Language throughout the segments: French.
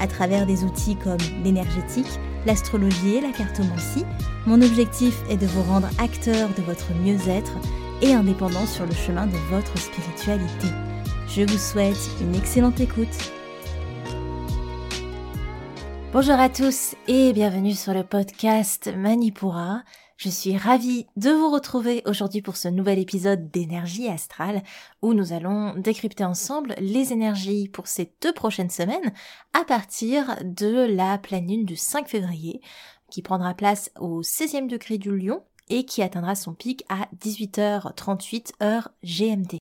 À travers des outils comme l'énergétique, l'astrologie et la cartomancie, mon objectif est de vous rendre acteur de votre mieux-être et indépendant sur le chemin de votre spiritualité. Je vous souhaite une excellente écoute. Bonjour à tous et bienvenue sur le podcast Manipura. Je suis ravie de vous retrouver aujourd'hui pour ce nouvel épisode d'énergie astrale où nous allons décrypter ensemble les énergies pour ces deux prochaines semaines à partir de la pleine lune du 5 février qui prendra place au 16e degré du lion et qui atteindra son pic à 18h38 heure GMT.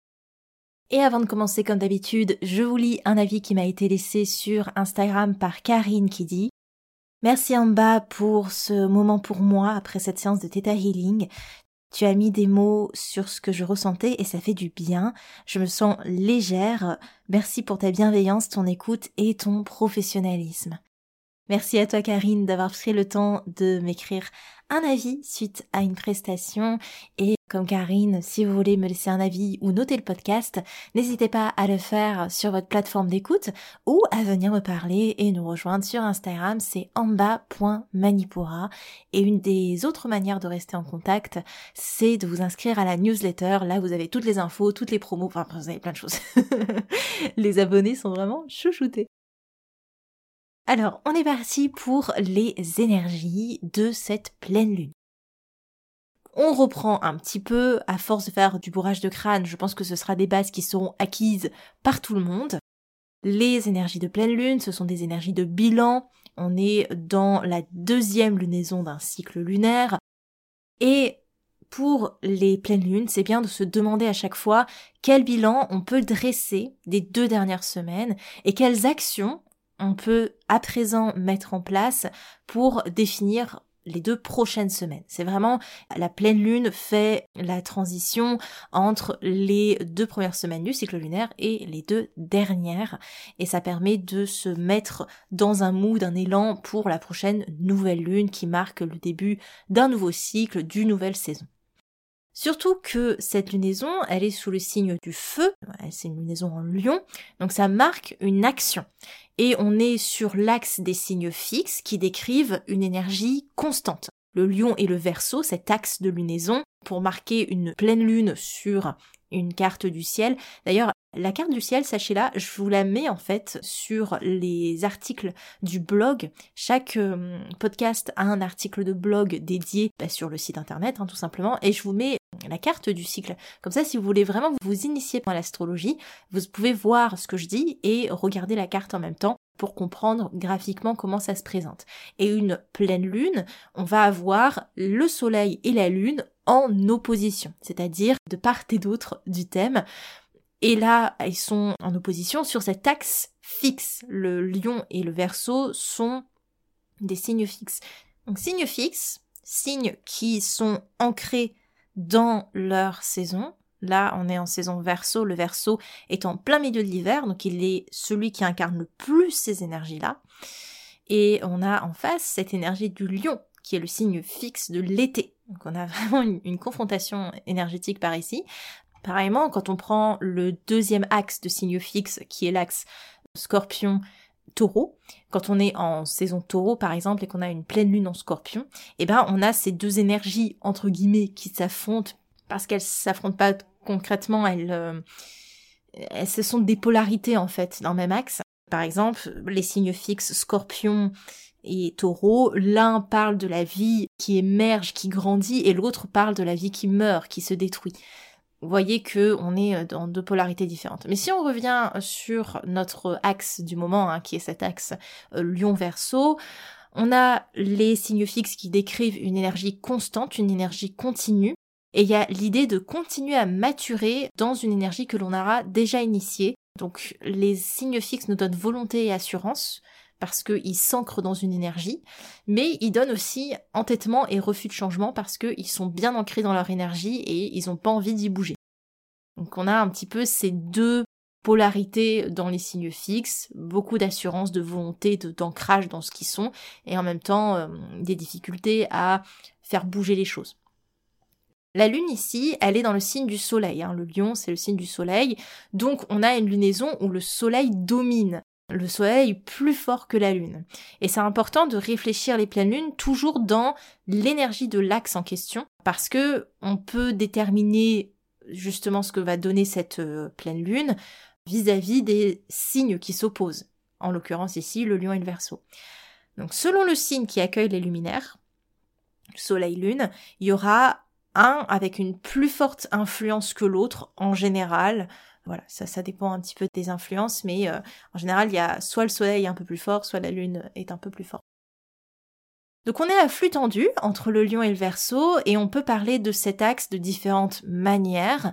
Et avant de commencer comme d'habitude, je vous lis un avis qui m'a été laissé sur Instagram par Karine qui dit Merci en bas pour ce moment pour moi après cette séance de Theta Healing. Tu as mis des mots sur ce que je ressentais et ça fait du bien. Je me sens légère. Merci pour ta bienveillance, ton écoute et ton professionnalisme. Merci à toi Karine d'avoir pris le temps de m'écrire un avis suite à une prestation et comme Karine, si vous voulez me laisser un avis ou noter le podcast, n'hésitez pas à le faire sur votre plateforme d'écoute ou à venir me parler et nous rejoindre sur Instagram, c'est amba.manipura et une des autres manières de rester en contact, c'est de vous inscrire à la newsletter, là vous avez toutes les infos, toutes les promos, enfin vous avez plein de choses. les abonnés sont vraiment chouchoutés. Alors, on est parti pour les énergies de cette pleine lune. On reprend un petit peu, à force de faire du bourrage de crâne, je pense que ce sera des bases qui seront acquises par tout le monde. Les énergies de pleine lune, ce sont des énergies de bilan. On est dans la deuxième lunaison d'un cycle lunaire. Et pour les pleines lunes, c'est bien de se demander à chaque fois quel bilan on peut dresser des deux dernières semaines et quelles actions on peut à présent mettre en place pour définir les deux prochaines semaines. C'est vraiment la pleine lune fait la transition entre les deux premières semaines du cycle lunaire et les deux dernières et ça permet de se mettre dans un mood, un élan pour la prochaine nouvelle lune qui marque le début d'un nouveau cycle, d'une nouvelle saison. Surtout que cette lunaison, elle est sous le signe du feu, c'est une lunaison en lion, donc ça marque une action. Et on est sur l'axe des signes fixes qui décrivent une énergie constante. Le lion et le verso, cet axe de lunaison, pour marquer une pleine lune sur une carte du ciel. D'ailleurs, la carte du ciel, sachez-la, je vous la mets en fait sur les articles du blog. Chaque euh, podcast a un article de blog dédié bah, sur le site internet, hein, tout simplement, et je vous mets la carte du cycle. Comme ça, si vous voulez vraiment vous initier dans l'astrologie, vous pouvez voir ce que je dis et regarder la carte en même temps pour comprendre graphiquement comment ça se présente. Et une pleine lune, on va avoir le soleil et la lune en opposition, c'est-à-dire de part et d'autre du thème. Et là, ils sont en opposition sur cet axe fixe. Le lion et le verso sont des signes fixes. Donc signes fixes, signes qui sont ancrés dans leur saison. Là, on est en saison verso. Le verso est en plein milieu de l'hiver, donc il est celui qui incarne le plus ces énergies-là. Et on a en face cette énergie du lion, qui est le signe fixe de l'été. Donc on a vraiment une, confrontation énergétique par ici. Pareillement, quand on prend le deuxième axe de signe fixe, qui est l'axe scorpion, taureau, quand on est en saison taureau par exemple et qu'on a une pleine lune en scorpion, eh ben on a ces deux énergies entre guillemets qui s'affrontent parce qu'elles s'affrontent pas concrètement, elles, euh, elles ce sont des polarités en fait dans le même axe. Par exemple, les signes fixes scorpion et taureau, l'un parle de la vie qui émerge, qui grandit, et l'autre parle de la vie qui meurt, qui se détruit vous voyez que on est euh, dans deux polarités différentes. Mais si on revient sur notre axe du moment, hein, qui est cet axe euh, Lion-Verso, on a les signes fixes qui décrivent une énergie constante, une énergie continue, et il y a l'idée de continuer à maturer dans une énergie que l'on aura déjà initiée. Donc les signes fixes nous donnent volonté et assurance, parce qu'ils s'ancrent dans une énergie, mais ils donnent aussi entêtement et refus de changement parce qu'ils sont bien ancrés dans leur énergie et ils n'ont pas envie d'y bouger. Donc on a un petit peu ces deux polarités dans les signes fixes, beaucoup d'assurance, de volonté, d'ancrage dans ce qu'ils sont, et en même temps euh, des difficultés à faire bouger les choses. La lune ici, elle est dans le signe du soleil. Hein. Le lion, c'est le signe du soleil. Donc on a une lunaison où le soleil domine. Le soleil plus fort que la lune. Et c'est important de réfléchir les pleines lunes toujours dans l'énergie de l'axe en question. Parce que on peut déterminer justement ce que va donner cette euh, pleine lune vis-à-vis des signes qui s'opposent. En l'occurrence ici, le lion et le verso. Donc selon le signe qui accueille les luminaires, soleil-lune, il y aura un avec une plus forte influence que l'autre en général. Voilà, ça, ça dépend un petit peu des influences, mais euh, en général, il y a soit le soleil un peu plus fort, soit la lune est un peu plus forte. Donc on est à flux tendu entre le lion et le verso, et on peut parler de cet axe de différentes manières.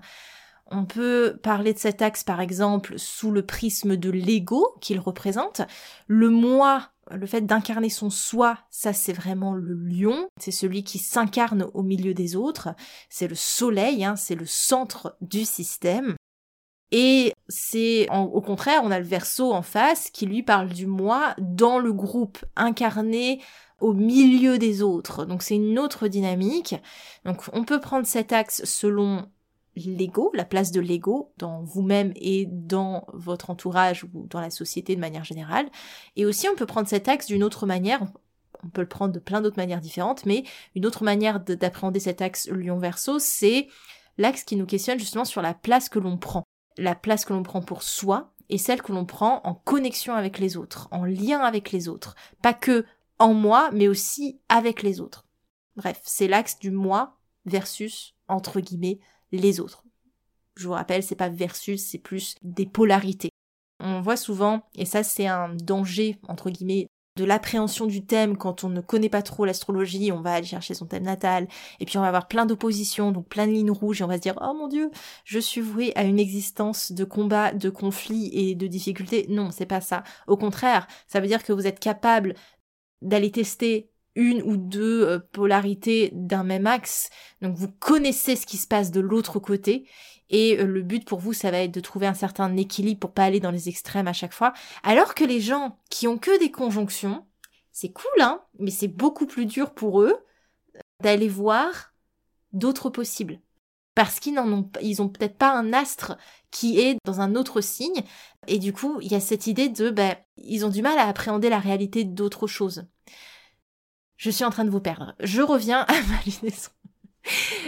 On peut parler de cet axe par exemple sous le prisme de l'ego qu'il représente. Le moi le fait d'incarner son soi, ça c'est vraiment le lion, c'est celui qui s'incarne au milieu des autres, c'est le soleil, hein, c'est le centre du système. Et c'est au contraire, on a le verso en face qui lui parle du moi dans le groupe, incarné au milieu des autres. Donc c'est une autre dynamique. Donc on peut prendre cet axe selon l'ego, la place de l'ego dans vous-même et dans votre entourage ou dans la société de manière générale. Et aussi, on peut prendre cet axe d'une autre manière. On peut le prendre de plein d'autres manières différentes, mais une autre manière d'appréhender cet axe lion-verso, c'est l'axe qui nous questionne justement sur la place que l'on prend. La place que l'on prend pour soi et celle que l'on prend en connexion avec les autres, en lien avec les autres. Pas que en moi, mais aussi avec les autres. Bref, c'est l'axe du moi versus, entre guillemets, les autres. Je vous rappelle, c'est pas versus, c'est plus des polarités. On voit souvent, et ça c'est un danger, entre guillemets, de l'appréhension du thème quand on ne connaît pas trop l'astrologie, on va aller chercher son thème natal, et puis on va avoir plein d'oppositions, donc plein de lignes rouges, et on va se dire, oh mon dieu, je suis voué à une existence de combat, de conflits et de difficultés. Non, c'est pas ça. Au contraire, ça veut dire que vous êtes capable d'aller tester une ou deux euh, polarités d'un même axe. Donc vous connaissez ce qui se passe de l'autre côté et euh, le but pour vous ça va être de trouver un certain équilibre pour pas aller dans les extrêmes à chaque fois. Alors que les gens qui ont que des conjonctions, c'est cool hein, mais c'est beaucoup plus dur pour eux d'aller voir d'autres possibles. Parce qu'ils n'en ont ils ont peut-être pas un astre qui est dans un autre signe et du coup, il y a cette idée de ben ils ont du mal à appréhender la réalité d'autres choses je suis en train de vous perdre. Je reviens à ma lunaison.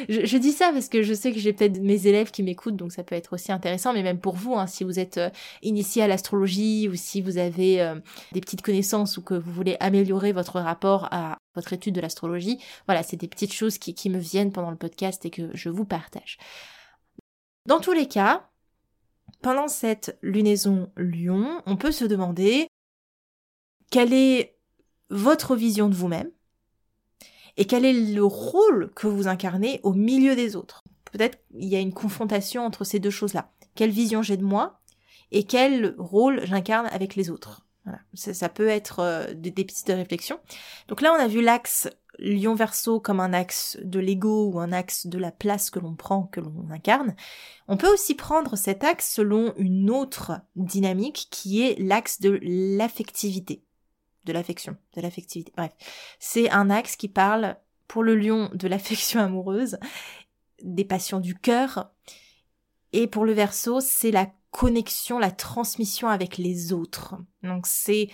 Je, dis ça parce que je sais que j'ai peut-être mes élèves qui m'écoutent, donc ça peut être aussi intéressant, mais même pour vous, hein, si vous êtes euh, initié à l'astrologie ou si vous avez euh, des petites connaissances ou que vous voulez améliorer votre rapport à votre étude de l'astrologie, voilà, c'est des petites choses qui, qui me viennent pendant le podcast et que je vous partage. Dans tous les cas, pendant cette lunaison Lion, on peut se demander quelle est votre vision de vous-même, et quel est le rôle que vous incarnez au milieu des autres? Peut-être il y a une confrontation entre ces deux choses-là. Quelle vision j'ai de moi et quel rôle j'incarne avec les autres? Ça, peut être euh, des, des, pistes de réflexion. Donc là, on a vu l'axe lion-verso comme un axe de l'ego ou un axe de la place que l'on prend, que l'on incarne. On peut aussi prendre cet axe selon une autre dynamique qui est l'axe de l'affectivité de l'affection, de l'affectivité. Bref, c'est un axe qui parle pour le lion de l'affection amoureuse, des passions du cœur, et pour le verso, c'est la connexion, la transmission avec les autres. Donc c'est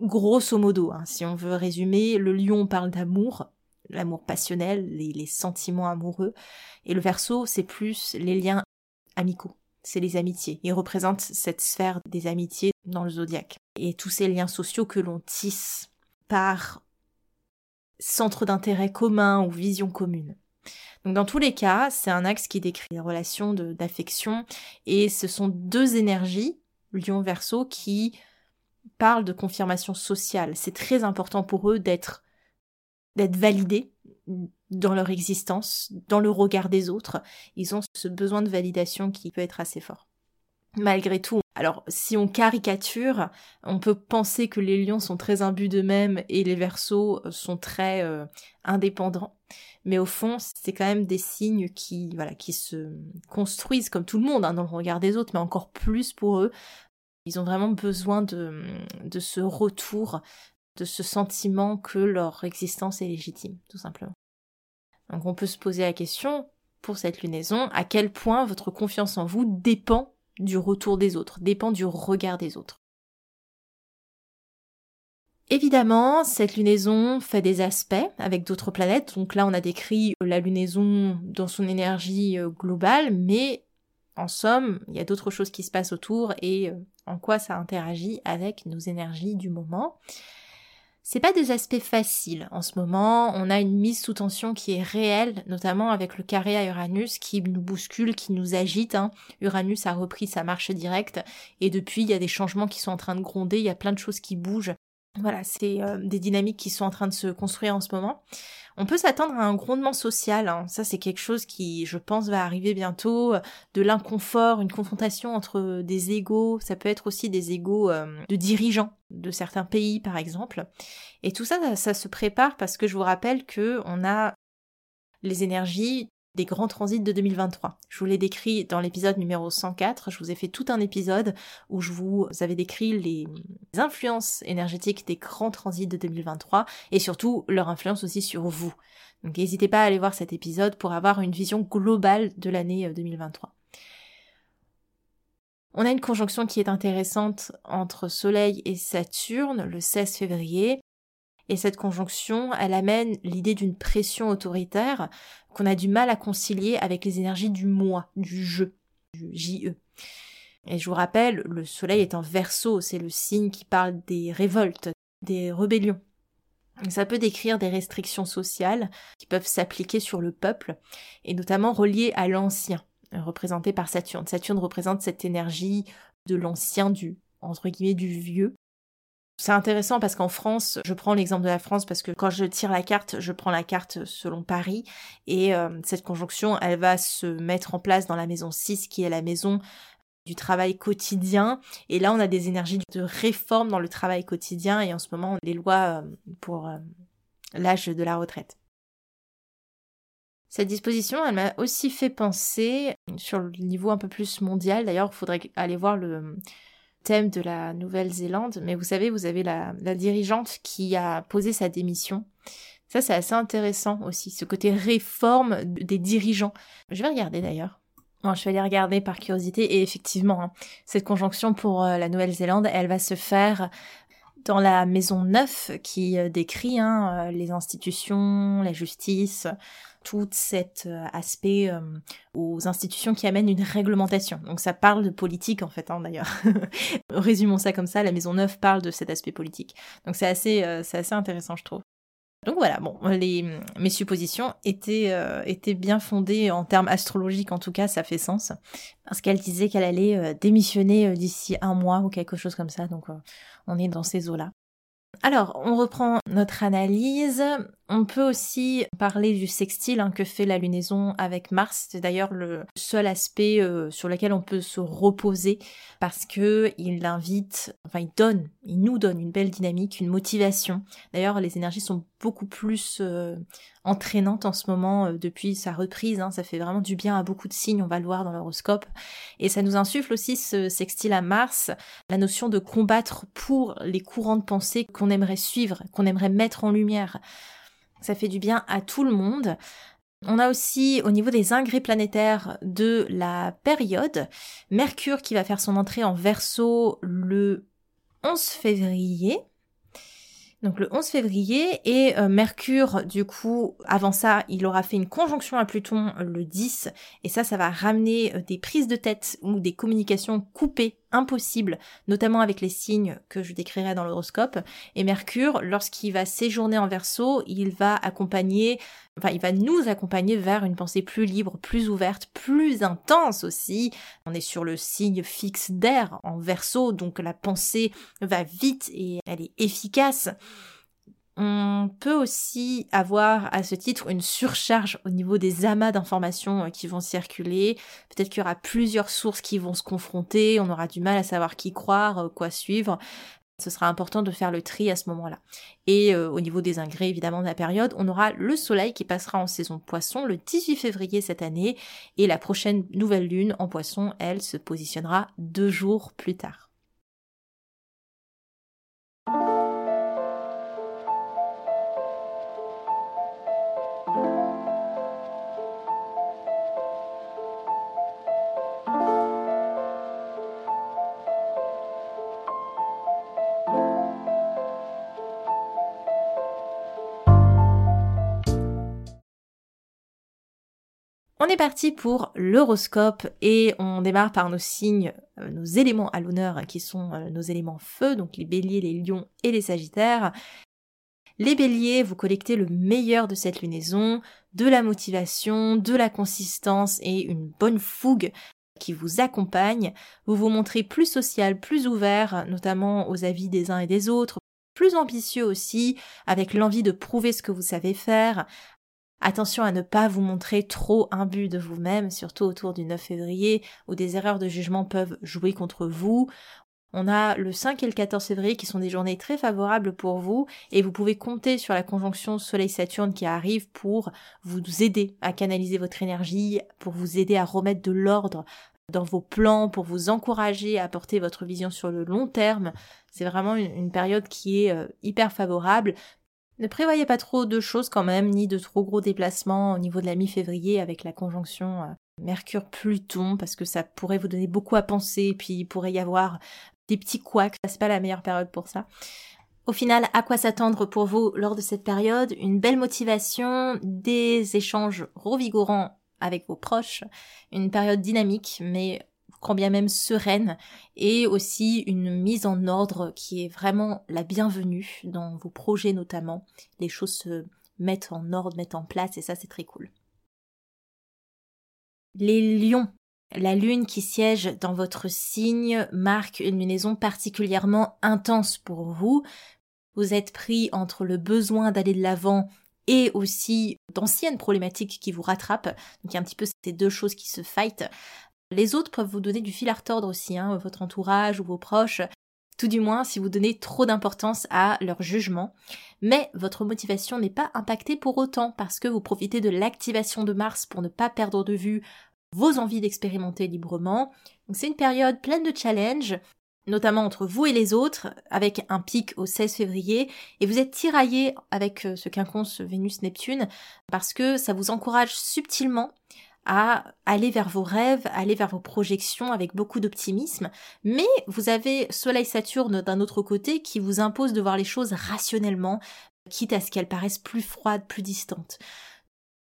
grosso modo, hein, si on veut résumer, le lion parle d'amour, l'amour passionnel, les, les sentiments amoureux, et le verso, c'est plus les liens amicaux c'est les amitiés. Il représente cette sphère des amitiés dans le zodiaque. Et tous ces liens sociaux que l'on tisse par centre d'intérêt commun ou vision commune. Donc dans tous les cas, c'est un axe qui décrit les relations d'affection et ce sont deux énergies, Lion Verseau, qui parlent de confirmation sociale. C'est très important pour eux d'être d'être validés dans leur existence, dans le regard des autres. Ils ont ce besoin de validation qui peut être assez fort. Malgré tout, Alors, si on caricature, on peut penser que les lions sont très imbus d'eux-mêmes et les versos sont très euh, indépendants. Mais au fond, c'est quand même des signes qui, voilà, qui se construisent comme tout le monde hein, dans le regard des autres, mais encore plus pour eux. Ils ont vraiment besoin de, de ce retour, de ce sentiment que leur existence est légitime, tout simplement. Donc on peut se poser la question, pour cette lunaison, à quel point votre confiance en vous dépend du retour des autres, dépend du regard des autres. Évidemment, cette lunaison fait des aspects avec d'autres planètes. Donc là, on a décrit la lunaison dans son énergie euh, globale, mais en somme, il y a d'autres choses qui se passent autour et euh, en quoi ça interagit avec nos énergies du moment. C'est pas des aspects faciles en ce moment. On a une mise sous tension qui est réelle, notamment avec le carré à Uranus qui nous bouscule, qui nous agite. Hein. Uranus a repris sa marche directe et depuis il y a des changements qui sont en train de gronder, il y a plein de choses qui bougent. Voilà, c'est euh, des dynamiques qui sont en train de se construire en ce moment. On peut s'attendre à un grondement social, hein. ça c'est quelque chose qui, je pense, va arriver bientôt, de l'inconfort, une confrontation entre des égaux, ça peut être aussi des égaux euh, de dirigeants de certains pays par exemple. Et tout ça, ça, ça se prépare parce que je vous rappelle que on a les énergies grands transits de 2023. Je vous l'ai décrit dans l'épisode numéro 104, je vous ai fait tout un épisode où je vous avais décrit les influences énergétiques des grands transits de 2023 et surtout leur influence aussi sur vous. Donc n'hésitez pas à aller voir cet épisode pour avoir une vision globale de l'année 2023. Euh, On a une conjonction qui est intéressante entre Soleil et Saturne le 16 février. Et cette conjonction, elle amène l'idée d'une pression autoritaire qu'on a du mal à concilier avec les énergies du moi, du je, du JE. Et je vous rappelle, le soleil est en verso, c'est le signe qui parle des révoltes, des rébellions. Ça peut décrire des restrictions sociales qui peuvent s'appliquer sur le peuple, et notamment reliées à l'ancien, représenté par Saturne. Saturne représente cette énergie de l'ancien, du, entre guillemets, du vieux, c'est intéressant parce qu'en France, je prends l'exemple de la France parce que quand je tire la carte, je prends la carte selon Paris et euh, cette conjonction, elle va se mettre en place dans la maison 6 qui est la maison du travail quotidien. Et là, on a des énergies de réforme dans le travail quotidien et en ce moment, les lois euh, pour euh, l'âge de la retraite. Cette disposition, elle m'a aussi fait penser sur le niveau un peu plus mondial. D'ailleurs, il faudrait aller voir le, thème de la Nouvelle-Zélande, mais vous savez, vous avez la, dirigeante qui a posé sa démission. Ça, c'est assez intéressant aussi, ce côté réforme des dirigeants. Je vais regarder d'ailleurs. je vais aller regarder par curiosité et effectivement, hein, cette conjonction pour euh, la Nouvelle-Zélande, elle va se faire dans la maison 9 qui euh, décrit hein, euh, les institutions, la justice, tout cet euh, aspect euh, aux institutions qui amènent une réglementation. Donc ça parle de politique en fait, hein, d'ailleurs. Résumons ça comme ça, la Maison Neuve parle de cet aspect politique. Donc c'est assez, euh, assez intéressant, je trouve. Donc voilà, bon, les, mes suppositions étaient, étaient bien fondées en termes astrologiques, en tout cas, ça fait sens, parce qu'elle disait qu'elle allait démissionner d'ici un mois ou quelque chose comme ça, donc on est dans ces eaux-là. Alors, on reprend notre analyse. On peut aussi parler du sextile hein, que fait la lunaison avec Mars. C'est d'ailleurs le seul aspect euh, sur lequel on peut se reposer parce que il invite, enfin il donne, il nous donne une belle dynamique, une motivation. D'ailleurs, les énergies sont beaucoup plus euh, entraînantes en ce moment euh, depuis sa reprise. Hein. Ça fait vraiment du bien à beaucoup de signes, on va le voir dans l'horoscope. Et ça nous insuffle aussi ce sextile à Mars, la notion de combattre pour les courants de pensée qu'on aimerait suivre, qu'on aimerait mettre en lumière. Ça fait du bien à tout le monde. On a aussi au niveau des ingrés planétaires de la période, Mercure qui va faire son entrée en verso le 11 février. Donc le 11 février et euh, Mercure du coup avant ça il aura fait une conjonction à Pluton le 10 et ça ça va ramener euh, des prises de tête ou des communications coupées impossible, notamment avec les signes que je décrirai dans l'horoscope. Et Mercure, lorsqu'il va séjourner en verso, il va accompagner, enfin, il va nous accompagner vers une pensée plus libre, plus ouverte, plus intense aussi. On est sur le signe fixe d'air en verso, donc la pensée va vite et elle est efficace. On peut aussi avoir à ce titre une surcharge au niveau des amas d'informations euh, qui vont circuler. Peut-être qu'il y aura plusieurs sources qui vont se confronter, on aura du mal à savoir qui croire, euh, quoi suivre. Ce sera important de faire le tri à ce moment-là. Et euh, au niveau des ingrés, évidemment, de la période, on aura le soleil qui passera en saison poisson le 18 février cette année, et la prochaine nouvelle lune en poisson, elle, se positionnera deux jours plus tard. On est parti pour l'horoscope et on démarre par nos signes, euh, nos éléments à l'honneur qui sont euh, nos éléments feu, donc les béliers, les lions et les sagittaires. Les béliers, vous collectez le meilleur de cette lunaison, de la motivation, de la consistance et une bonne fougue qui vous accompagne. Vous vous montrez plus social, plus ouvert, notamment aux avis des uns et des autres, plus ambitieux aussi, avec l'envie de prouver ce que vous savez faire, Attention à ne pas vous montrer trop imbu de vous-même, surtout autour du 9 février, où des erreurs de jugement peuvent jouer contre vous. On a le 5 et le 14 février qui sont des journées très favorables pour vous et vous pouvez compter sur la conjonction Soleil-Saturne qui arrive pour vous aider à canaliser votre énergie, pour vous aider à remettre de l'ordre dans vos plans, pour vous encourager à porter votre vision sur le long terme. C'est vraiment une, période qui est euh, hyper favorable. Ne prévoyez pas trop de choses quand même, ni de trop gros déplacements au niveau de la mi-février avec la conjonction euh, Mercure-Pluton, parce que ça pourrait vous donner beaucoup à penser, puis il pourrait y avoir des petits couacs, c'est pas la meilleure période pour ça. Au final, à quoi s'attendre pour vous lors de cette période? Une belle motivation, des échanges revigorants avec vos proches, une période dynamique, mais quand bien même sereine, et aussi une mise en ordre qui est vraiment la bienvenue dans vos projets notamment. Les choses se mettent en ordre, mettent en place, et ça c'est très cool. Les lions. La lune qui siège dans votre signe marque une lunaison particulièrement intense pour vous. Vous êtes pris entre le besoin d'aller de l'avant et aussi d'anciennes problématiques qui vous rattrapent. Donc il y a un petit peu ces deux choses qui se fightent. Les autres peuvent vous donner du fil à retordre aussi, hein, votre entourage ou vos proches, tout du moins si vous donnez trop d'importance à leur jugement. Mais votre motivation n'est pas impactée pour autant parce que vous profitez de l'activation de Mars pour ne pas perdre de vue vos envies d'expérimenter librement. c'est une période pleine de challenges, notamment entre vous et les autres, avec un pic au 16 février, et vous êtes tiraillé avec euh, ce quinconce Vénus-Neptune, parce que ça vous encourage subtilement à aller vers vos rêves, aller vers vos projections avec beaucoup d'optimisme, mais vous avez Soleil-Saturne d'un autre côté qui vous impose de voir les choses rationnellement, quitte à ce qu'elles paraissent plus froides, plus distantes.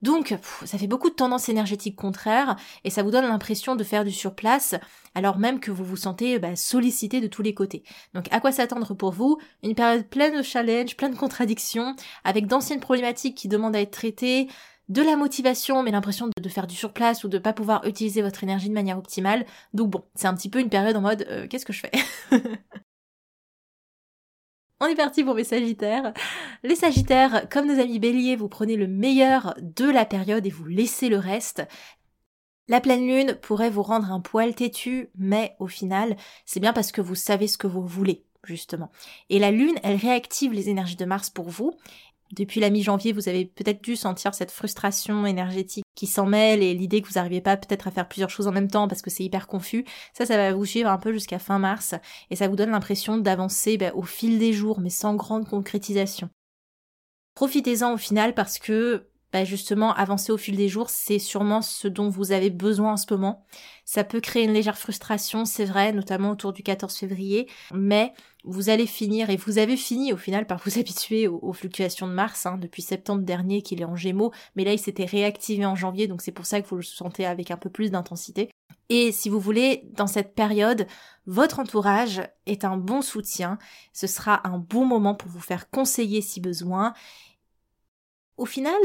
Donc, ça fait beaucoup de tendances énergétiques contraires et ça vous donne l'impression de faire du surplace alors même que vous vous sentez bah, sollicité de tous les côtés. Donc, à quoi s'attendre pour vous? Une période pleine de challenges, pleine de contradictions, avec d'anciennes problématiques qui demandent à être traitées, de la motivation, mais l'impression de, faire du surplace ou de pas pouvoir utiliser votre énergie de manière optimale. Donc bon, c'est un petit peu une période en mode euh, qu'est-ce que je fais On est parti pour mes Sagittaires. Les Sagittaires, comme nos amis Bélier, vous prenez le meilleur de la période et vous laissez le reste. La pleine lune pourrait vous rendre un poil têtu, mais au final, c'est bien parce que vous savez ce que vous voulez justement. Et la Lune, elle réactive les énergies de Mars pour vous, depuis la mi-janvier, vous avez peut-être dû sentir cette frustration énergétique qui s'en mêle et l'idée que vous n'arrivez pas peut-être à faire plusieurs choses en même temps parce que c'est hyper confus. Ça, ça va vous suivre un peu jusqu'à fin mars et ça vous donne l'impression d'avancer bah, au fil des jours mais sans grande concrétisation. Profitez-en au final parce que bah, justement avancer au fil des jours, c'est sûrement ce dont vous avez besoin en ce moment. Ça peut créer une légère frustration, c'est vrai, notamment autour du 14 février, mais vous allez finir, et vous avez fini au final par vous habituer aux, fluctuations de Mars, hein, depuis septembre dernier qu'il est en Gémeaux, mais là il s'était réactivé en janvier, donc c'est pour ça que vous le sentez avec un peu plus d'intensité. Et si vous voulez, dans cette période, votre entourage est un bon soutien, ce sera un bon moment pour vous faire conseiller si besoin. Au final,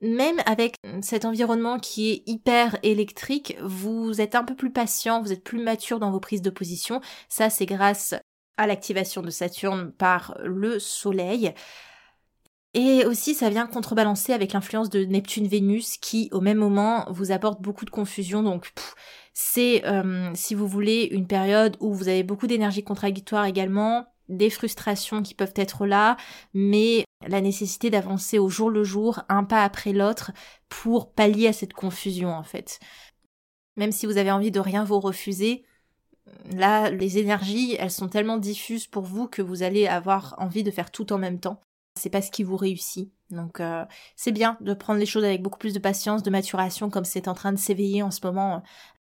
même avec cet environnement qui est hyper électrique, vous êtes un peu plus patient, vous êtes plus mature dans vos prises de position. Ça, c'est grâce à l'activation de Saturne par le Soleil. Et aussi, ça vient contrebalancer avec l'influence de Neptune-Vénus qui, au même moment, vous apporte beaucoup de confusion. Donc, c'est, euh, si vous voulez, une période où vous avez beaucoup d'énergie contradictoire également, des frustrations qui peuvent être là, mais la nécessité d'avancer au jour le jour, un pas après l'autre, pour pallier à cette confusion, en fait. Même si vous avez envie de rien vous refuser, là, les énergies, elles sont tellement diffuses pour vous que vous allez avoir envie de faire tout en même temps c'est pas ce qui vous réussit. Donc euh, c'est bien de prendre les choses avec beaucoup plus de patience, de maturation, comme c'est en train de s'éveiller en ce moment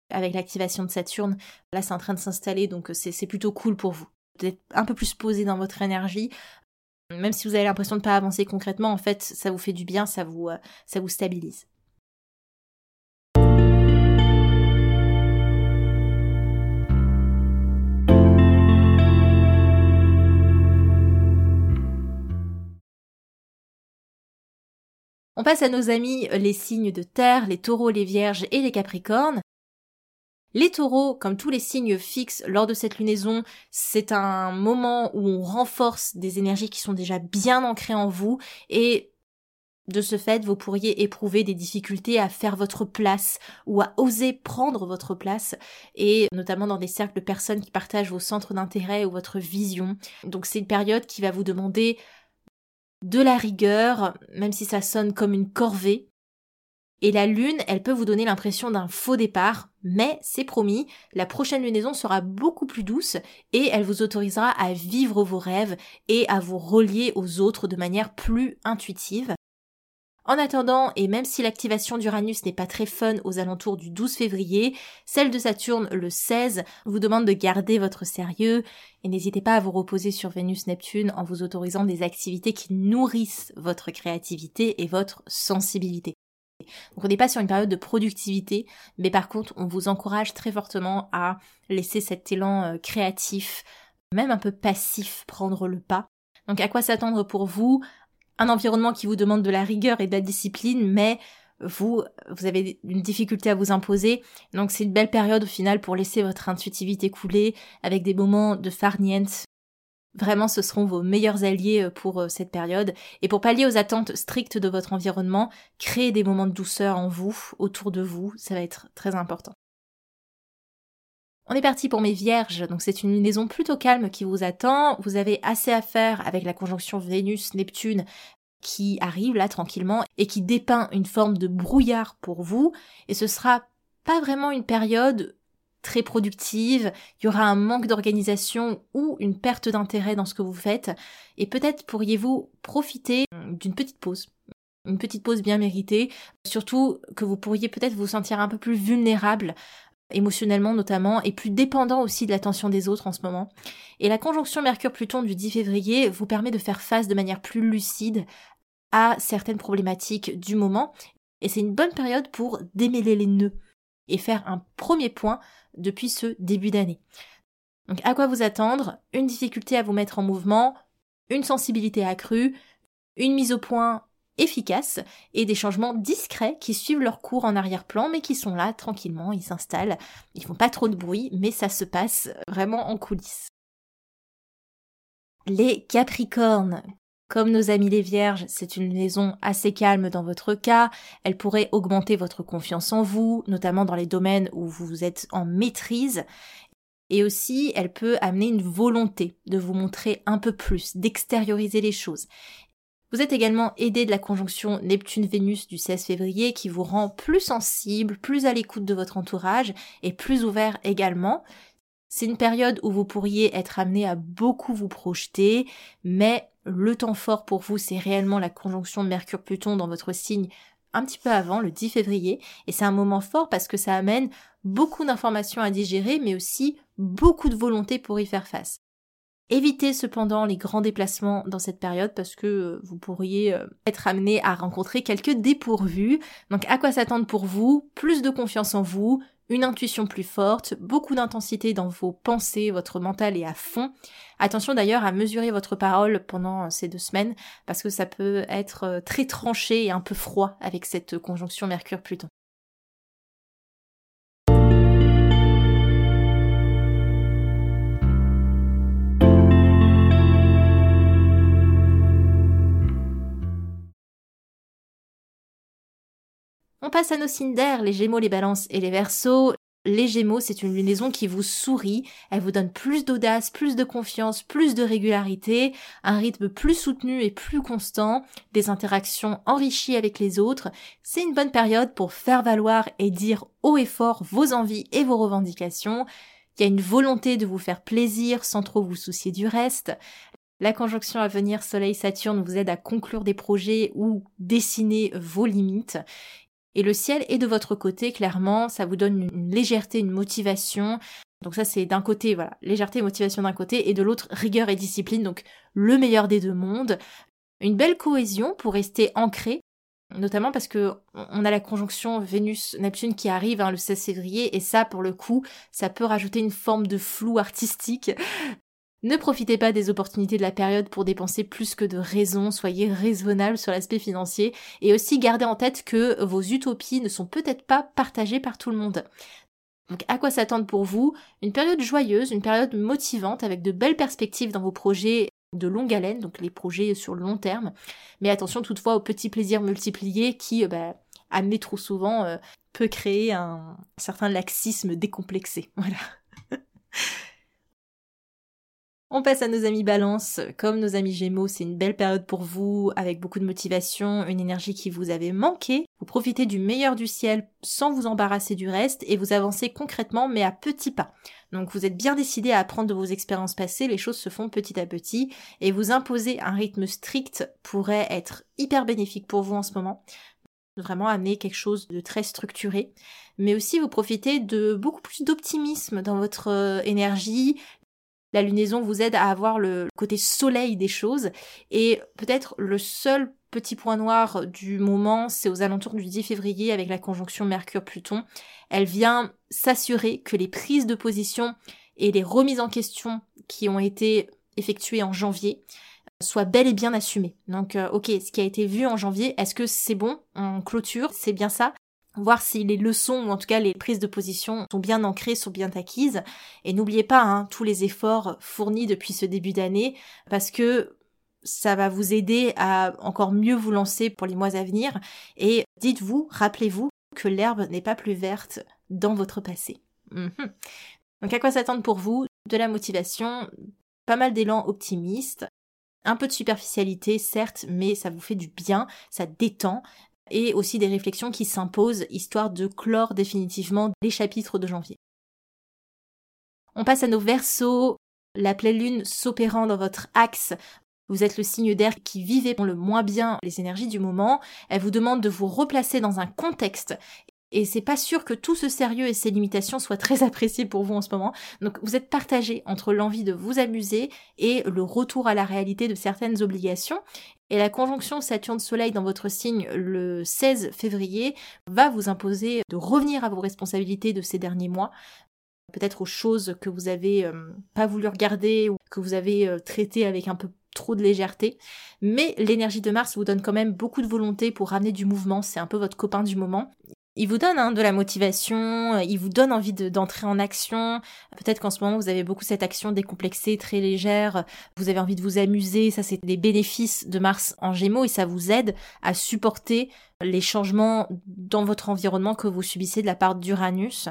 avec l'activation de Saturne. Là, c'est en train de s'installer, donc euh, c'est plutôt cool pour vous un peu plus posé dans votre énergie. Même si vous avez l'impression de ne pas avancer concrètement, en fait, ça vous fait du bien, ça vous, ça vous stabilise. On passe à nos amis euh, les signes de terre, les taureaux, les vierges et les capricornes. Les taureaux, comme tous les signes fixes lors de cette lunaison, c'est un moment où on renforce des énergies qui sont déjà bien ancrées en vous et de ce fait, vous pourriez éprouver des difficultés à faire votre place ou à oser prendre votre place, et notamment dans des cercles de personnes qui partagent vos centres d'intérêt ou votre vision. Donc c'est une période qui va vous demander de la rigueur, même si ça sonne comme une corvée. Et la lune, elle peut vous donner l'impression d'un faux départ, mais c'est promis, la prochaine lunaison sera beaucoup plus douce et elle vous autorisera à vivre vos rêves et à vous relier aux autres de manière plus intuitive. En attendant, et même si l'activation d'Uranus n'est pas très fun aux alentours du 12 février, celle de Saturne le 16 vous demande de garder votre sérieux et n'hésitez pas à vous reposer sur Vénus-Neptune en vous autorisant des activités qui nourrissent votre créativité et votre sensibilité. Donc on n'est pas sur une période de productivité, mais par contre on vous encourage très fortement à laisser cet élan euh, créatif, même un peu passif, prendre le pas. Donc à quoi s'attendre pour vous? Un environnement qui vous demande de la rigueur et de la discipline, mais vous, vous avez une difficulté à vous imposer. Donc c'est une belle période au final pour laisser votre intuitivité couler avec des moments de farniente. Vraiment, ce seront vos meilleurs alliés euh, pour euh, cette période. Et pour pallier aux attentes strictes de votre environnement, créez des moments de douceur en vous, autour de vous, ça va être très important. On est parti pour mes vierges, donc c'est une lunaison plutôt calme qui vous attend. Vous avez assez à faire avec la conjonction Vénus-Neptune qui arrive là tranquillement et qui dépeint une forme de brouillard pour vous. Et ce sera pas vraiment une période très productive, il y aura un manque d'organisation ou une perte d'intérêt dans ce que vous faites, et peut-être pourriez-vous profiter d'une petite pause. Une petite pause bien méritée, surtout que vous pourriez peut-être vous sentir un peu plus vulnérable émotionnellement notamment, et plus dépendant aussi de l'attention des autres en ce moment. Et la conjonction Mercure-Pluton du 10 février vous permet de faire face de manière plus lucide à certaines problématiques du moment, et c'est une bonne période pour démêler les nœuds et faire un premier point depuis ce début d'année. Donc à quoi vous attendre? Une difficulté à vous mettre en mouvement, une sensibilité accrue, une mise au point efficaces et des changements discrets qui suivent leur cours en arrière-plan mais qui sont là tranquillement, ils s'installent, ils font pas trop de bruit mais ça se passe vraiment en coulisses. Les Capricornes. Comme nos amis les Vierges, c'est une maison assez calme dans votre cas. Elle pourrait augmenter votre confiance en vous, notamment dans les domaines où vous êtes en maîtrise. Et aussi, elle peut amener une volonté de vous montrer un peu plus, d'extérioriser les choses. Vous êtes également aidé de la conjonction Neptune-Vénus du 16 février qui vous rend plus sensible, plus à l'écoute de votre entourage et plus ouvert également. C'est une période où vous pourriez être amené à beaucoup vous projeter, mais le temps fort pour vous, c'est réellement la conjonction de Mercure-Pluton dans votre signe un petit peu avant, le 10 février, et c'est un moment fort parce que ça amène beaucoup d'informations à digérer, mais aussi beaucoup de volonté pour y faire face. Évitez cependant les grands déplacements dans cette période parce que euh, vous pourriez euh, être amené à rencontrer quelques dépourvus. Donc à quoi s'attendre pour vous? Plus de confiance en vous, une intuition plus forte, beaucoup d'intensité dans vos pensées, votre mental est à fond. Attention d'ailleurs à mesurer votre parole pendant euh, ces deux semaines parce que ça peut être très tranché et un peu froid avec cette conjonction Mercure-Pluton. On passe à nos signes les Gémeaux, les Balances et les Verseaux. Les Gémeaux, c'est une lunaison qui vous sourit, elle vous donne plus d'audace, plus de confiance, plus de régularité, un rythme plus soutenu et plus constant, des interactions enrichies avec les autres. C'est une bonne période pour faire valoir et dire haut et fort vos envies et vos revendications. Il y a une volonté de vous faire plaisir sans trop vous soucier du reste. La conjonction à venir Soleil-Saturne vous aide à conclure des projets ou dessiner vos limites. Et le ciel est de votre côté, clairement, ça vous donne une légèreté, une motivation. Donc ça c'est d'un côté, voilà, légèreté et motivation d'un côté, et de l'autre rigueur et discipline, donc le meilleur des deux mondes. Une belle cohésion pour rester ancré, notamment parce que on a la conjonction Vénus-Neptune qui arrive hein, le 16 février, et ça pour le coup, ça peut rajouter une forme de flou artistique. Ne profitez pas des opportunités de la période pour dépenser plus que de raison, soyez raisonnable sur l'aspect financier et aussi gardez en tête que vos utopies ne sont peut-être pas partagées par tout le monde. Donc à quoi s'attendre pour vous? Une période joyeuse, une période motivante avec de belles perspectives dans vos projets de longue haleine, donc les projets sur le long terme. Mais attention toutefois aux petits plaisirs multipliés qui, euh, bah, amenés trop souvent, euh, peut créer un certain laxisme décomplexé. Voilà. On passe à nos amis balance. Comme nos amis gémeaux, c'est une belle période pour vous, avec beaucoup de motivation, une énergie qui vous avait manqué. Vous profitez du meilleur du ciel sans vous embarrasser du reste et vous avancez concrètement mais à petits pas. Donc vous êtes bien décidé à apprendre de vos expériences passées, les choses se font petit à petit et vous imposer un rythme strict pourrait être hyper bénéfique pour vous en ce moment vraiment amener quelque chose de très structuré, mais aussi vous profitez de beaucoup plus d'optimisme dans votre euh, énergie, la lunaison vous aide à avoir le côté soleil des choses et peut-être le seul petit point noir du moment, c'est aux alentours du 10 février avec la conjonction Mercure-Pluton. Elle vient s'assurer que les prises de position et les remises en question qui ont été effectuées en janvier soient bel et bien assumées. Donc, euh, ok, ce qui a été vu en janvier, est-ce que c'est bon On clôture, c'est bien ça voir si les leçons ou en tout cas les prises de position sont bien ancrées, sont bien acquises. Et n'oubliez pas hein, tous les efforts fournis depuis ce début d'année parce que ça va vous aider à encore mieux vous lancer pour les mois à venir. Et dites-vous, rappelez-vous que l'herbe n'est pas plus verte dans votre passé. Mhm. Donc à quoi s'attendre pour vous? De la motivation, pas mal d'élan optimiste, un peu de superficialité, certes, mais ça vous fait du bien, ça détend, et aussi des réflexions qui s'imposent, histoire de clore définitivement les chapitres de janvier. On passe à nos versos, la pleine lune s'opérant dans votre axe. Vous êtes le signe d'air qui vivait le moins bien les énergies du moment. Elle vous demande de vous replacer dans un contexte et c'est pas sûr que tout ce sérieux et ces limitations soient très appréciés pour vous en ce moment. Donc vous êtes partagé entre l'envie de vous amuser et le retour à la réalité de certaines obligations. Et la conjonction Saturne-Soleil dans votre signe le 16 février va vous imposer de revenir à vos responsabilités de ces derniers mois, peut-être aux choses que vous avez euh, pas voulu regarder ou que vous avez euh, traitées avec un peu trop de légèreté. Mais l'énergie de Mars vous donne quand même beaucoup de volonté pour ramener du mouvement, c'est un peu votre copain du moment il vous donne hein, de la motivation, euh, il vous donne envie d'entrer en action. Peut-être qu'en ce moment, vous avez beaucoup cette action décomplexée, très légère, vous avez envie de vous amuser, ça c'est des bénéfices de Mars en Gémeaux et ça vous aide à supporter les changements dans votre environnement que vous subissez de la part d'Uranus.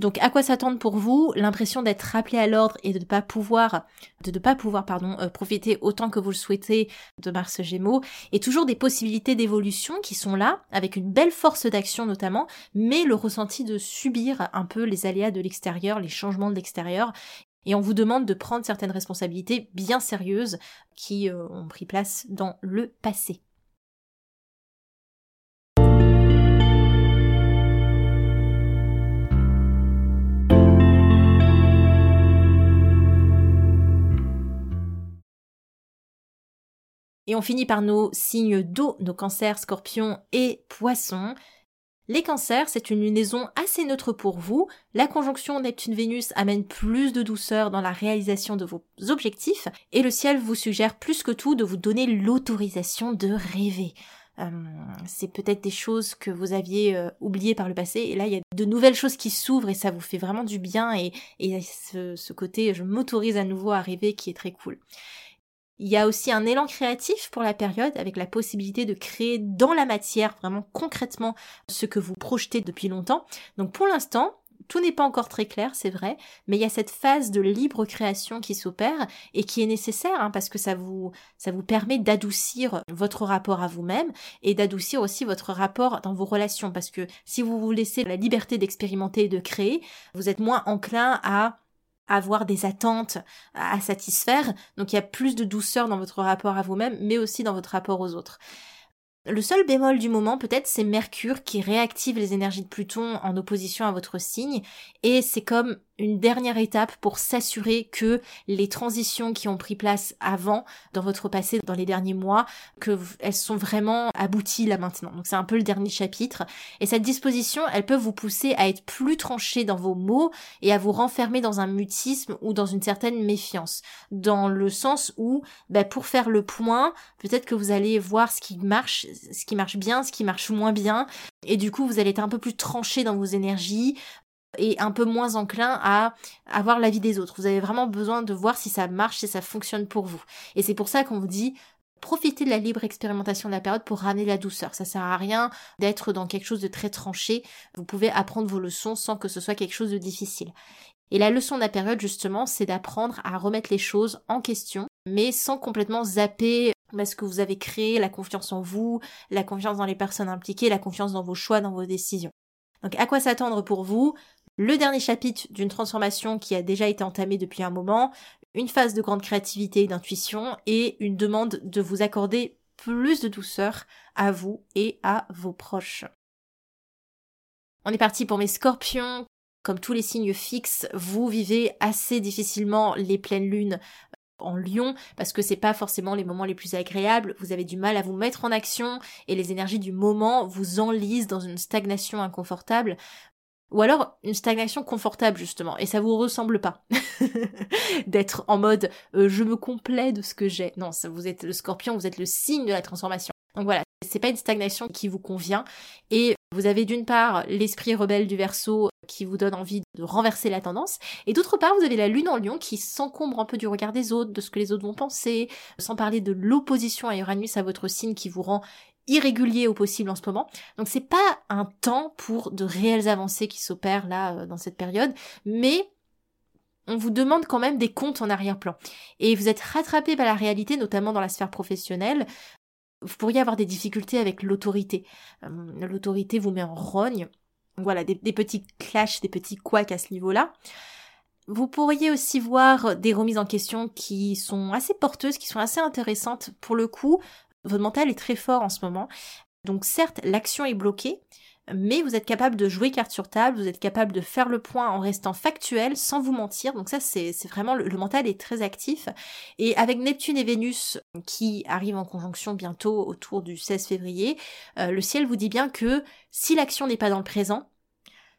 Donc à quoi s'attendre pour vous? L'impression d'être rappelé à l'ordre et de ne pas pouvoir, de ne pas pouvoir pardon, euh, profiter autant que vous le souhaitez de Mars Gémeaux, et toujours des possibilités d'évolution qui sont là, avec une belle force d'action notamment, mais le ressenti de subir un peu les aléas de l'extérieur, les changements de l'extérieur, et on vous demande de prendre certaines responsabilités bien sérieuses qui euh, ont pris place dans le passé. Et on finit par nos signes d'eau, nos cancers, scorpions et poissons. Les cancers, c'est une lunaison assez neutre pour vous. La conjonction Neptune-Vénus amène plus de douceur dans la réalisation de vos objectifs et le ciel vous suggère plus que tout de vous donner l'autorisation de rêver. Euh, c'est peut-être des choses que vous aviez euh, oubliées par le passé et là il y a de nouvelles choses qui s'ouvrent et ça vous fait vraiment du bien et, et ce, ce côté je m'autorise à nouveau à rêver qui est très cool. Il y a aussi un élan créatif pour la période avec la possibilité de créer dans la matière vraiment concrètement ce que vous projetez depuis longtemps. Donc pour l'instant, tout n'est pas encore très clair, c'est vrai, mais il y a cette phase de libre création qui s'opère et qui est nécessaire hein, parce que ça vous, ça vous permet d'adoucir votre rapport à vous-même et d'adoucir aussi votre rapport dans vos relations parce que si vous vous laissez la liberté d'expérimenter et de créer, vous êtes moins enclin à avoir des attentes à satisfaire, donc il y a plus de douceur dans votre rapport à vous-même, mais aussi dans votre rapport aux autres. Le seul bémol du moment, peut-être, c'est Mercure qui réactive les énergies de Pluton en opposition à votre signe, et c'est comme une dernière étape pour s'assurer que les transitions qui ont pris place avant dans votre passé dans les derniers mois que elles sont vraiment abouties là maintenant. Donc c'est un peu le dernier chapitre. Et cette disposition, elle peut vous pousser à être plus tranché dans vos mots et à vous renfermer dans un mutisme ou dans une certaine méfiance. Dans le sens où bah, pour faire le point, peut-être que vous allez voir ce qui marche, ce qui marche bien, ce qui marche moins bien. Et du coup vous allez être un peu plus tranché dans vos énergies, et un peu moins enclin à avoir l'avis des autres. Vous avez vraiment besoin de voir si ça marche, si ça fonctionne pour vous. Et c'est pour ça qu'on vous dit profitez de la libre expérimentation de la période pour ramener la douceur. Ça sert à rien d'être dans quelque chose de très tranché. Vous pouvez apprendre vos leçons sans que ce soit quelque chose de difficile. Et la leçon de la période, justement, c'est d'apprendre à remettre les choses en question, mais sans complètement zapper ce que vous avez créé, la confiance en vous, la confiance dans les personnes impliquées, la confiance dans vos choix, dans vos décisions. Donc à quoi s'attendre pour vous? Le dernier chapitre d'une transformation qui a déjà été entamée depuis un moment, une phase de grande créativité et d'intuition et une demande de vous accorder plus de douceur à vous et à vos proches. On est parti pour mes scorpions. Comme tous les signes fixes, vous vivez assez difficilement les pleines lunes en lion parce que c'est pas forcément les moments les plus agréables, vous avez du mal à vous mettre en action et les énergies du moment vous enlisent dans une stagnation inconfortable. Ou alors une stagnation confortable justement, et ça vous ressemble pas d'être en mode euh, je me complais de ce que j'ai. Non, ça, vous êtes le scorpion, vous êtes le signe de la transformation. Donc voilà, c'est pas une stagnation qui vous convient, et vous avez d'une part l'esprit rebelle du verso qui vous donne envie de renverser la tendance, et d'autre part vous avez la lune en lion qui s'encombre un peu du regard des autres, de ce que les autres vont penser, sans parler de l'opposition à Uranus à votre signe qui vous rend irrégulier au possible en ce moment. Donc c'est pas un temps pour de réelles avancées qui s'opèrent là euh, dans cette période, mais on vous demande quand même des comptes en arrière-plan. Et vous êtes rattrapé par la réalité, notamment dans la sphère professionnelle. Vous pourriez avoir des difficultés avec l'autorité. Euh, l'autorité vous met en rogne. Voilà, des, des petits clashs, des petits couacs à ce niveau-là. Vous pourriez aussi voir des remises en question qui sont assez porteuses, qui sont assez intéressantes. Pour le coup, votre mental est très fort en ce moment. Donc certes, l'action est bloquée, mais vous êtes capable de jouer carte sur table, vous êtes capable de faire le point en restant factuel, sans vous mentir. Donc ça, c'est vraiment, le, mental est très actif. Et avec Neptune et Vénus qui arrivent en conjonction bientôt autour du 16 février, euh, le ciel vous dit bien que si l'action n'est pas dans le présent,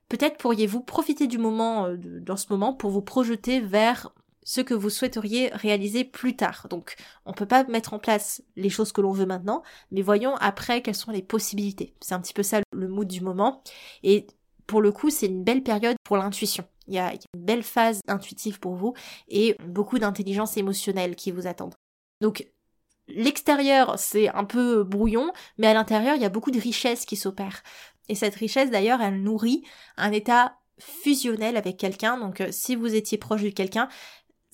peut-être pourriez-vous profiter du moment, euh, dans ce moment, pour vous projeter vers ce que vous souhaiteriez réaliser plus tard. Donc, on peut pas mettre en place les choses que l'on veut maintenant, mais voyons après quelles sont les possibilités. C'est un petit peu ça le mood du moment. Et pour le coup, c'est une belle période pour l'intuition. Il y, a, une belle phase intuitive pour vous et beaucoup d'intelligence émotionnelle qui vous attendent. Donc, l'extérieur, c'est un peu brouillon, mais à l'intérieur, il y a beaucoup de richesse qui s'opère. Et cette richesse, d'ailleurs, elle nourrit un état fusionnel avec quelqu'un. Donc, euh, si vous étiez proche de quelqu'un,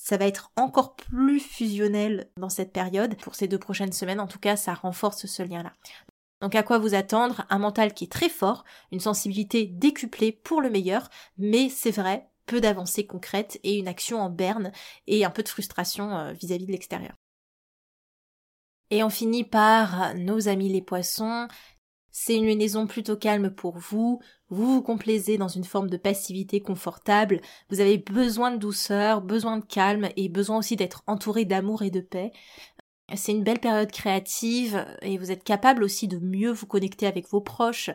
ça va être encore plus fusionnel dans cette période. Pour ces deux prochaines semaines, en tout cas, ça renforce ce lien-là. Donc à quoi vous attendre? Un mental qui est très fort, une sensibilité décuplée pour le meilleur, mais c'est vrai, peu d'avancées concrètes et une action en berne et un peu de frustration euh, vis-à-vis de l'extérieur. Et on finit par nos amis les poissons, c'est une lunaison plutôt calme pour vous, vous vous complaisez dans une forme de passivité confortable, vous avez besoin de douceur, besoin de calme et besoin aussi d'être entouré d'amour et de paix. C'est une belle période créative et vous êtes capable aussi de mieux vous connecter avec vos proches.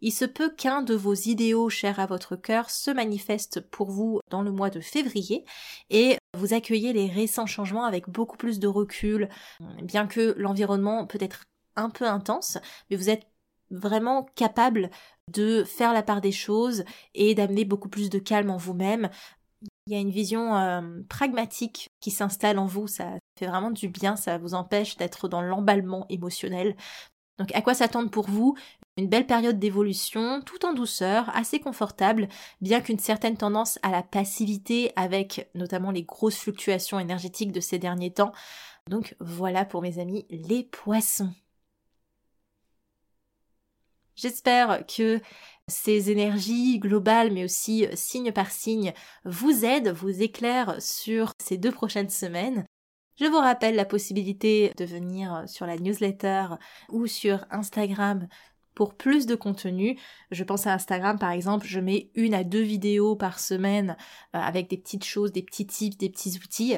Il se peut qu'un de vos idéaux chers à votre cœur se manifeste pour vous dans le mois de février et vous accueillez les récents changements avec beaucoup plus de recul, bien que l'environnement peut être un peu intense, mais vous êtes vraiment capable de faire la part des choses et d'amener beaucoup plus de calme en vous-même. Il y a une vision euh, pragmatique qui s'installe en vous, ça fait vraiment du bien, ça vous empêche d'être dans l'emballement émotionnel. Donc à quoi s'attendre pour vous? Une belle période d'évolution, tout en douceur, assez confortable, bien qu'une certaine tendance à la passivité avec notamment les grosses fluctuations énergétiques de ces derniers temps. Donc voilà pour mes amis les poissons. J'espère que ces énergies globales, mais aussi euh, signe par signe, vous aident, vous éclairent sur ces deux prochaines semaines. Je vous rappelle la possibilité de venir euh, sur la newsletter ou sur Instagram pour plus de contenu. Je pense à Instagram par exemple, je mets une à deux vidéos par semaine euh, avec des petites choses, des petits tips, des petits outils.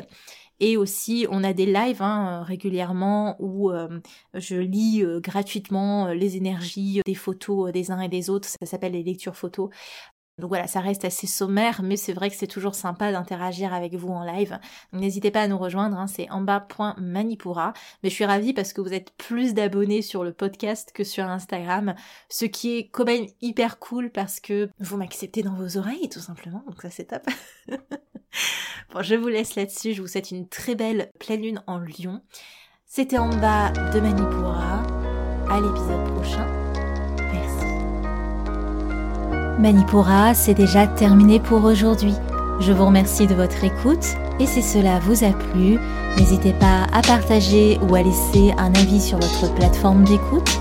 Et aussi, on a des lives hein, régulièrement où euh, je lis euh, gratuitement les énergies des photos des uns et des autres. Ça s'appelle les lectures photos. Donc voilà, ça reste assez sommaire, mais c'est vrai que c'est toujours sympa d'interagir avec vous en live. N'hésitez pas à nous rejoindre, hein, c'est en bas.manipura. Mais je suis ravie parce que vous êtes plus d'abonnés sur le podcast que sur Instagram, ce qui est quand même hyper cool parce que vous m'acceptez dans vos oreilles tout simplement, donc ça c'est top. bon, je vous laisse là-dessus, je vous souhaite une très belle pleine lune en Lyon. C'était en bas de Manipura. À l'épisode prochain. Manipura, c'est déjà terminé pour aujourd'hui. Je vous remercie de votre écoute et si cela vous a plu, n'hésitez pas à partager ou à laisser un avis sur votre plateforme d'écoute.